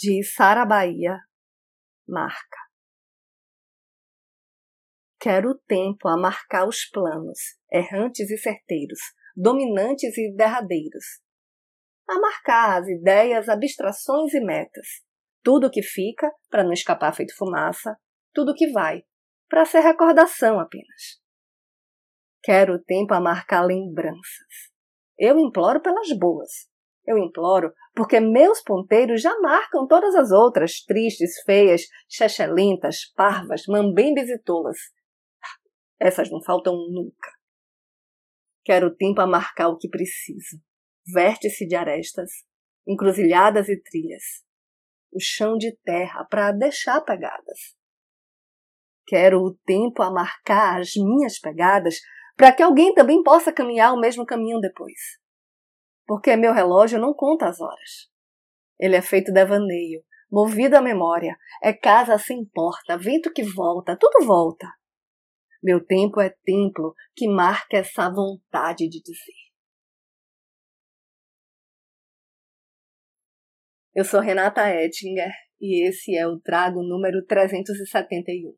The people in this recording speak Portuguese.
de Sara Bahia, marca. Quero o tempo a marcar os planos, errantes e certeiros, dominantes e derradeiros. A marcar as ideias, abstrações e metas. Tudo que fica, para não escapar feito fumaça, tudo que vai, para ser recordação apenas. Quero o tempo a marcar lembranças. Eu imploro pelas boas, eu imploro, porque meus ponteiros já marcam todas as outras, tristes, feias, chechelentas, parvas, mambembes e tolas. Essas não faltam nunca. Quero tempo a marcar o que preciso. Vértice de arestas, encruzilhadas e trilhas. O chão de terra para deixar pegadas. Quero o tempo a marcar as minhas pegadas para que alguém também possa caminhar o mesmo caminho depois porque meu relógio não conta as horas. Ele é feito devaneio, movido à memória, é casa sem porta, vento que volta, tudo volta. Meu tempo é templo que marca essa vontade de dizer. Eu sou Renata Ettinger e esse é o Trago número 371.